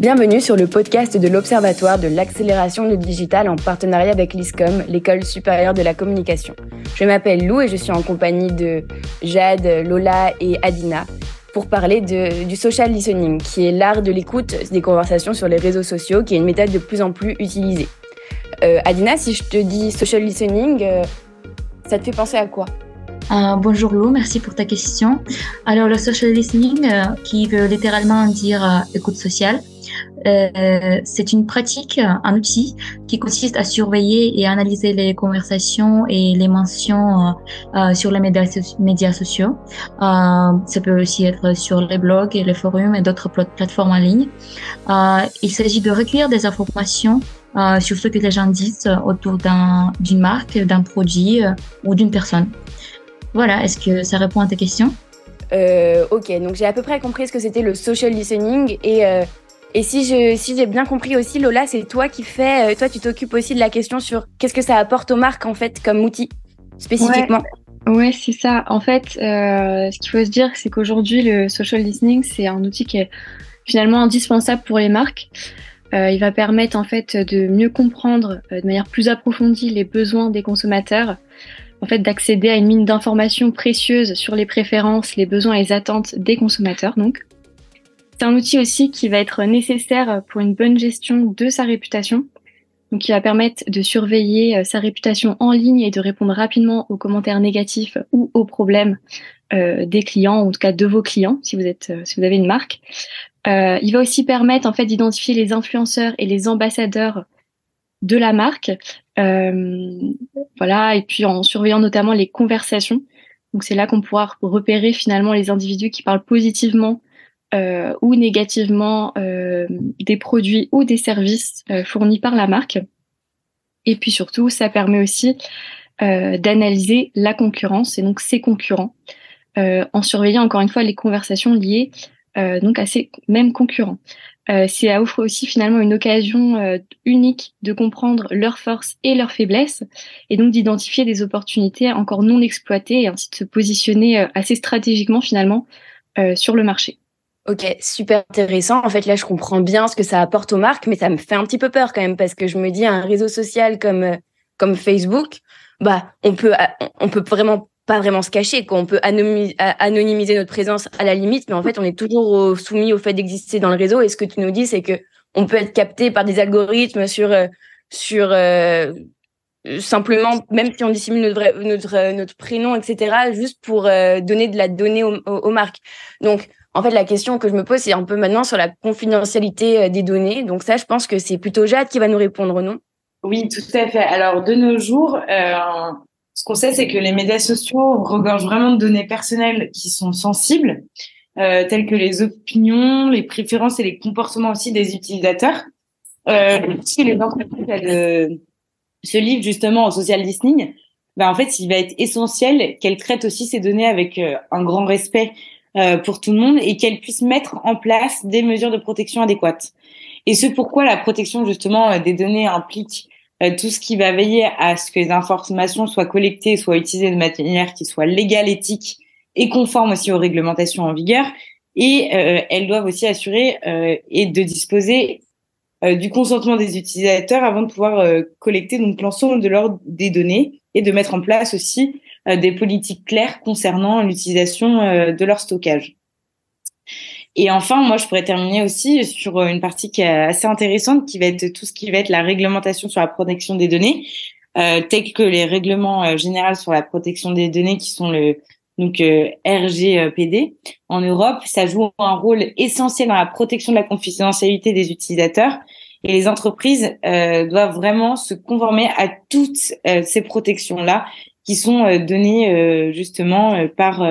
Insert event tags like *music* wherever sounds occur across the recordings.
Bienvenue sur le podcast de l'Observatoire de l'accélération du digital en partenariat avec l'ISCOM, l'École supérieure de la communication. Je m'appelle Lou et je suis en compagnie de Jade, Lola et Adina pour parler du social listening, qui est l'art de l'écoute des conversations sur les réseaux sociaux, qui est une méthode de plus en plus utilisée. Euh, Adina, si je te dis social listening, euh, ça te fait penser à quoi? Euh, bonjour Lou, merci pour ta question. Alors le social listening, euh, qui veut littéralement dire euh, écoute sociale, euh, c'est une pratique, un outil qui consiste à surveiller et analyser les conversations et les mentions sur les médias, médias sociaux. ça peut aussi être sur les blogs et les forums et d'autres plateformes en ligne. il s'agit de recueillir des informations sur ce que les gens disent autour d'une marque, d'un produit ou d'une personne. Voilà, est-ce que ça répond à ta question euh, Ok, donc j'ai à peu près compris ce que c'était le social listening et euh, et si je si j'ai bien compris aussi, Lola, c'est toi qui fais, euh, toi tu t'occupes aussi de la question sur qu'est-ce que ça apporte aux marques en fait comme outil spécifiquement. Ouais, c'est ça. En fait, euh, ce qu'il faut se dire, c'est qu'aujourd'hui le social listening, c'est un outil qui est finalement indispensable pour les marques. Euh, il va permettre en fait de mieux comprendre de manière plus approfondie les besoins des consommateurs, en fait d'accéder à une mine d'informations précieuses sur les préférences, les besoins et les attentes des consommateurs. Donc, c'est un outil aussi qui va être nécessaire pour une bonne gestion de sa réputation. Donc, qui va permettre de surveiller euh, sa réputation en ligne et de répondre rapidement aux commentaires négatifs ou aux problèmes euh, des clients, en tout cas de vos clients, si vous êtes, euh, si vous avez une marque. Il va aussi permettre en fait d'identifier les influenceurs et les ambassadeurs de la marque euh, voilà, et puis en surveillant notamment les conversations. Donc c'est là qu'on pourra repérer finalement les individus qui parlent positivement euh, ou négativement euh, des produits ou des services fournis par la marque. Et puis surtout, ça permet aussi d'analyser la concurrence et donc ses concurrents en surveillant encore une fois les conversations liées donc à ces mêmes concurrents. Euh, offre aussi finalement une occasion euh, unique de comprendre leurs forces et leurs faiblesses, et donc d'identifier des opportunités encore non exploitées et ainsi de se positionner euh, assez stratégiquement finalement euh, sur le marché. Ok, super intéressant. En fait, là, je comprends bien ce que ça apporte aux marques, mais ça me fait un petit peu peur quand même parce que je me dis un réseau social comme euh, comme Facebook, bah, on peut on peut vraiment pas vraiment se cacher, qu'on peut anonymiser notre présence à la limite, mais en fait, on est toujours soumis au fait d'exister dans le réseau. Et ce que tu nous dis, c'est que on peut être capté par des algorithmes sur euh, sur euh, simplement, même si on dissimule notre notre notre prénom, etc., juste pour euh, donner de la donnée aux, aux, marques. Donc, en fait, la question que je me pose, c'est un peu maintenant sur la confidentialité des données. Donc ça, je pense que c'est plutôt Jade qui va nous répondre, non? Oui, tout à fait. Alors, de nos jours, euh, ce qu'on sait, c'est que les médias sociaux regorgent vraiment de données personnelles qui sont sensibles, euh, telles que les opinions, les préférences et les comportements aussi des utilisateurs. Euh, si les entreprises se livrent justement au social listening, ben en fait, il va être essentiel qu'elles traitent aussi ces données avec euh, un grand respect euh, pour tout le monde et qu'elles puissent mettre en place des mesures de protection adéquates. Et ce pourquoi la protection justement euh, des données implique tout ce qui va veiller à ce que les informations soient collectées, soient utilisées de manière qui soit légale, éthique et conforme aussi aux réglementations en vigueur. Et euh, elles doivent aussi assurer euh, et de disposer euh, du consentement des utilisateurs avant de pouvoir euh, collecter donc l'ensemble de leurs des données et de mettre en place aussi des politiques claires concernant l'utilisation de leur stockage. Et enfin, moi, je pourrais terminer aussi sur euh, une partie qui est assez intéressante, qui va être tout ce qui va être la réglementation sur la protection des données, euh, tels que les règlements euh, généraux sur la protection des données, qui sont le donc euh, RGPD en Europe. Ça joue un rôle essentiel dans la protection de la confidentialité des utilisateurs. Et les entreprises euh, doivent vraiment se conformer à toutes ces protections-là qui sont données justement par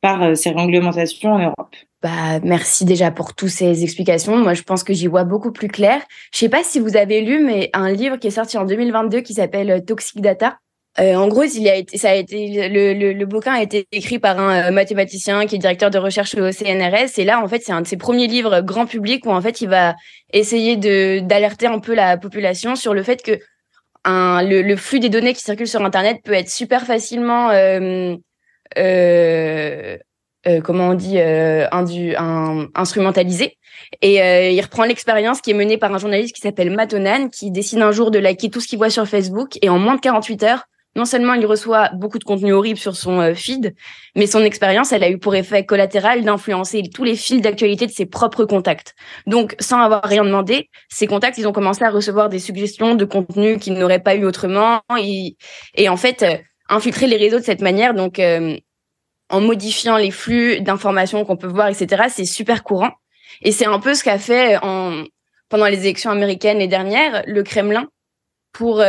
par ces réglementations en Europe. Bah, merci déjà pour toutes ces explications. Moi, je pense que j'y vois beaucoup plus clair. Je sais pas si vous avez lu, mais un livre qui est sorti en 2022 qui s'appelle euh, Toxic Data. Euh, en gros, il a été, ça a été, le, le, le, bouquin a été écrit par un euh, mathématicien qui est directeur de recherche au CNRS. Et là, en fait, c'est un de ses premiers livres grand public où, en fait, il va essayer de, d'alerter un peu la population sur le fait que un, le, le flux des données qui circulent sur Internet peut être super facilement, euh, euh, comment on dit, un, instrumentalisé. Et il reprend l'expérience qui est menée par un journaliste qui s'appelle Matonan, qui décide un jour de liker tout ce qu'il voit sur Facebook, et en moins de 48 heures, non seulement il reçoit beaucoup de contenu horrible sur son euh, feed, mais son expérience, elle a eu pour effet collatéral d'influencer tous les fils d'actualité de ses propres contacts. Donc, sans avoir rien demandé, ces contacts, ils ont commencé à recevoir des suggestions de contenu qu'ils n'auraient pas eu autrement. Et, en fait, euh, infiltrer les réseaux de cette manière, donc euh, en modifiant les flux d'informations qu'on peut voir, etc., c'est super courant. Et c'est un peu ce qu'a fait en, pendant les élections américaines les dernières, le Kremlin pour,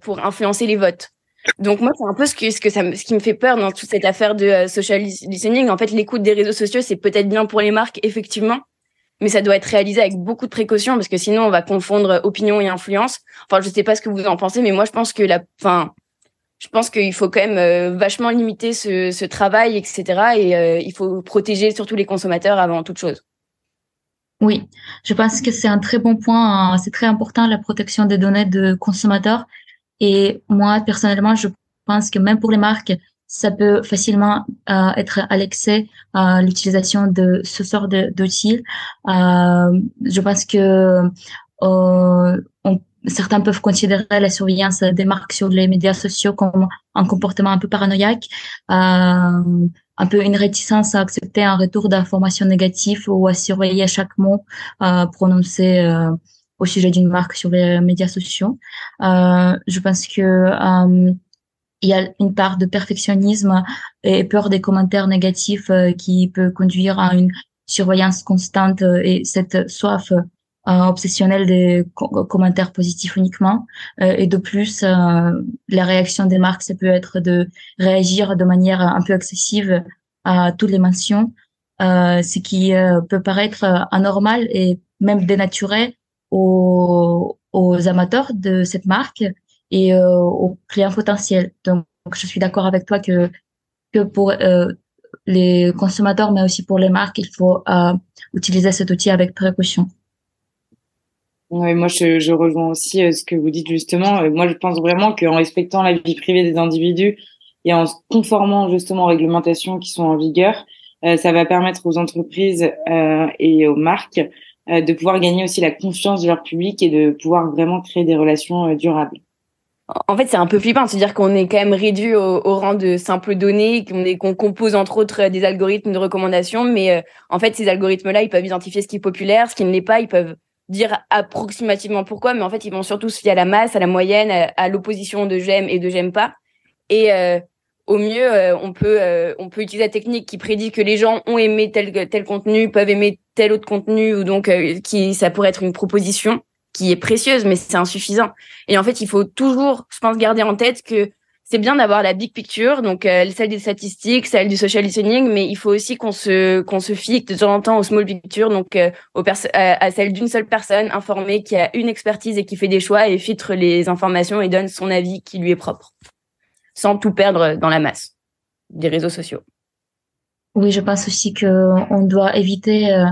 pour influencer les votes. Donc moi, c'est un peu ce, que, ce, que ça, ce qui me fait peur dans toute cette affaire de euh, social listening. En fait, l'écoute des réseaux sociaux, c'est peut-être bien pour les marques, effectivement, mais ça doit être réalisé avec beaucoup de précaution parce que sinon, on va confondre opinion et influence. Enfin, je sais pas ce que vous en pensez, mais moi, je pense que la, enfin, je pense qu'il faut quand même euh, vachement limiter ce, ce, travail, etc. Et euh, il faut protéger surtout les consommateurs avant toute chose. Oui, je pense que c'est un très bon point. Hein. C'est très important la protection des données de consommateurs et moi, personnellement, je pense que même pour les marques, ça peut facilement euh, être à l'excès euh, l'utilisation de ce sort d'outils. Euh, je pense que euh, certains peuvent considérer la surveillance des marques sur les médias sociaux comme un comportement un peu paranoïaque, euh, un peu une réticence à accepter un retour d'informations négatives ou à surveiller chaque mot euh, prononcé au sujet d'une marque sur les médias sociaux. Euh, je pense que euh, il y a une part de perfectionnisme et peur des commentaires négatifs euh, qui peut conduire à une surveillance constante et cette soif obsessionnelle des commentaires positifs uniquement. et de plus, la réaction des marques, ça peut être de réagir de manière un peu excessive à toutes les mentions, ce qui peut paraître anormal et même dénaturé aux, aux amateurs de cette marque et euh, aux clients potentiels. Donc, je suis d'accord avec toi que, que pour euh, les consommateurs, mais aussi pour les marques, il faut euh, utiliser cet outil avec précaution. Oui, moi je, je rejoins aussi euh, ce que vous dites justement. Euh, moi je pense vraiment qu'en respectant la vie privée des individus et en se conformant justement aux réglementations qui sont en vigueur, euh, ça va permettre aux entreprises et aux marques euh, de pouvoir gagner aussi la confiance de leur public et de pouvoir vraiment créer des relations euh, durables. En fait, c'est un peu flippant de se dire qu'on est quand même réduit au, rang de simples données, qu'on compose entre autres des algorithmes de recommandation, mais euh, en fait, ces algorithmes-là, ils peuvent identifier ce qui est populaire, ce qui ne l'est pas, ils peuvent dire approximativement pourquoi, mais en fait, ils vont surtout se fier à la masse, à la moyenne, à, l'opposition de j'aime et de j'aime pas. Et au mieux, euh, on peut euh, on peut utiliser la technique qui prédit que les gens ont aimé tel tel contenu, peuvent aimer tel autre contenu, ou donc euh, qui ça pourrait être une proposition qui est précieuse, mais c'est insuffisant. Et en fait, il faut toujours, je pense, garder en tête que c'est bien d'avoir la big picture, donc celle des statistiques, celle du social listening, mais il faut aussi qu'on se qu'on se fie de temps en temps aux small picture, donc aux à, celle d'une seule personne informée qui a une expertise et qui fait des choix et filtre les informations et donne son avis qui lui est propre sans tout perdre dans la masse des réseaux sociaux. Oui, je pense aussi que on doit éviter euh,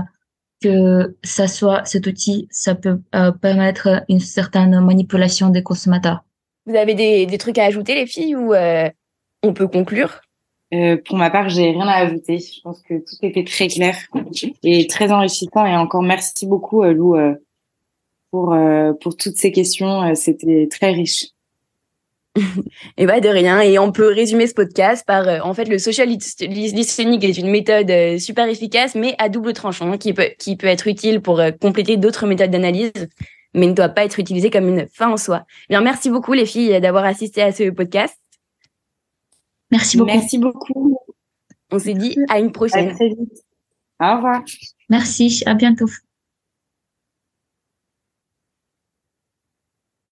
que ça soit cet outil, ça peut euh, permettre une certaine manipulation des consommateurs. Vous avez des, des trucs à ajouter, les filles, ou euh, on peut conclure? Pour ma part, j'ai rien à ajouter. Je pense que tout était très clair et très enrichissant. Et encore merci beaucoup, Lou, pour pour toutes ces questions. C'était très riche. *laughs* Et bah de rien. Et on peut résumer ce podcast par, euh, en fait, le social listening est une méthode euh, super efficace, mais à double tranchant, qui peut, qui peut être utile pour euh, compléter d'autres méthodes d'analyse, mais ne doit pas être utilisée comme une fin en soi. Bien, merci beaucoup les filles d'avoir assisté à ce podcast. Merci beaucoup. Merci beaucoup. On s'est dit à une prochaine. À très vite. Au revoir. Merci. À bientôt.